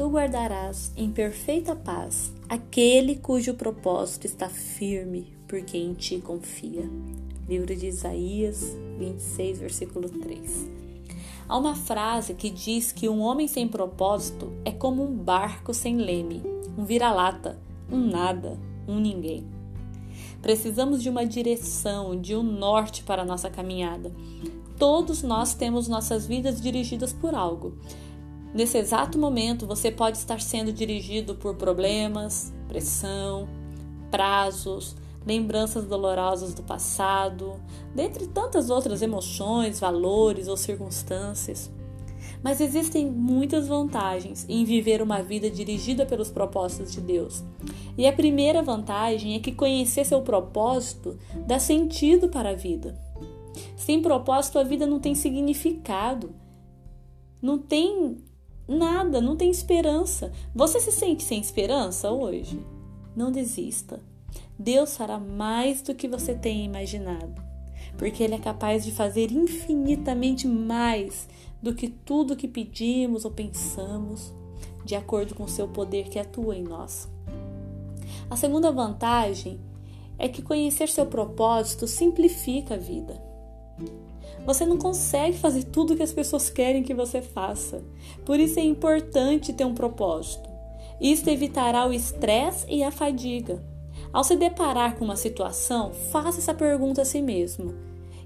guardarás em perfeita paz aquele cujo propósito está firme, porque em ti confia. Livro de Isaías 26, versículo 3. Há uma frase que diz que um homem sem propósito é como um barco sem leme, um vira-lata, um nada, um ninguém. Precisamos de uma direção, de um norte para a nossa caminhada. Todos nós temos nossas vidas dirigidas por algo. Nesse exato momento, você pode estar sendo dirigido por problemas, pressão, prazos, lembranças dolorosas do passado, dentre tantas outras emoções, valores ou circunstâncias. Mas existem muitas vantagens em viver uma vida dirigida pelos propósitos de Deus. E a primeira vantagem é que conhecer seu propósito dá sentido para a vida. Sem propósito, a vida não tem significado, não tem Nada, não tem esperança. Você se sente sem esperança hoje? Não desista. Deus fará mais do que você tenha imaginado, porque Ele é capaz de fazer infinitamente mais do que tudo que pedimos ou pensamos, de acordo com o seu poder que atua em nós. A segunda vantagem é que conhecer seu propósito simplifica a vida. Você não consegue fazer tudo que as pessoas querem que você faça. Por isso é importante ter um propósito. Isto evitará o estresse e a fadiga. Ao se deparar com uma situação, faça essa pergunta a si mesmo: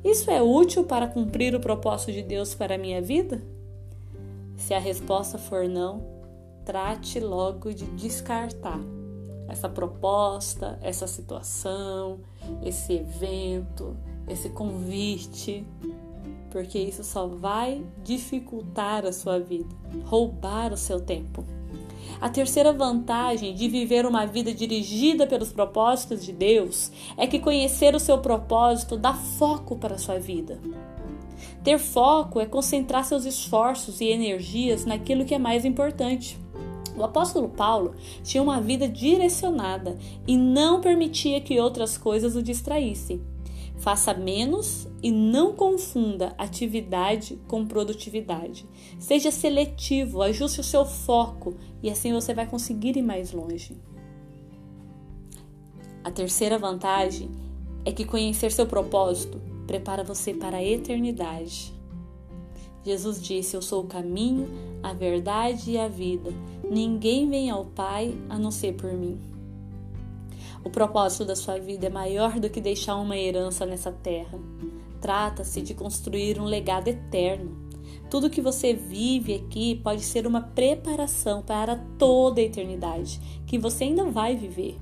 Isso é útil para cumprir o propósito de Deus para a minha vida? Se a resposta for não, trate logo de descartar essa proposta, essa situação, esse evento, esse convite porque isso só vai dificultar a sua vida, roubar o seu tempo. A terceira vantagem de viver uma vida dirigida pelos propósitos de Deus é que conhecer o seu propósito dá foco para a sua vida. Ter foco é concentrar seus esforços e energias naquilo que é mais importante. O apóstolo Paulo tinha uma vida direcionada e não permitia que outras coisas o distraíssem. Faça menos e não confunda atividade com produtividade. Seja seletivo, ajuste o seu foco e assim você vai conseguir ir mais longe. A terceira vantagem é que conhecer seu propósito prepara você para a eternidade. Jesus disse: Eu sou o caminho, a verdade e a vida. Ninguém vem ao Pai a não ser por mim. O propósito da sua vida é maior do que deixar uma herança nessa terra. Trata-se de construir um legado eterno. Tudo que você vive aqui pode ser uma preparação para toda a eternidade que você ainda vai viver.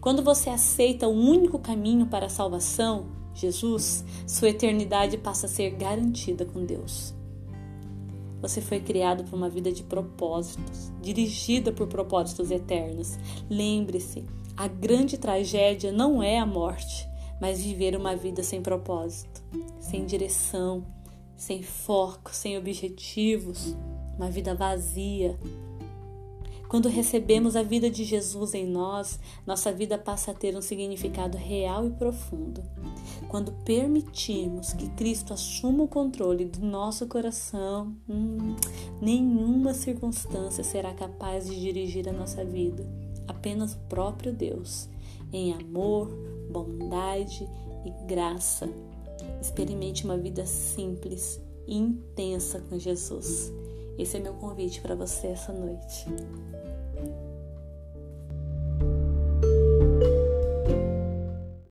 Quando você aceita o único caminho para a salvação, Jesus, sua eternidade passa a ser garantida com Deus. Você foi criado para uma vida de propósitos, dirigida por propósitos eternos. Lembre-se, a grande tragédia não é a morte, mas viver uma vida sem propósito, sem direção, sem foco, sem objetivos, uma vida vazia. Quando recebemos a vida de Jesus em nós, nossa vida passa a ter um significado real e profundo. Quando permitimos que Cristo assuma o controle do nosso coração, hum, nenhuma circunstância será capaz de dirigir a nossa vida apenas o próprio Deus, em amor, bondade e graça. Experimente uma vida simples e intensa com Jesus. Esse é meu convite para você essa noite.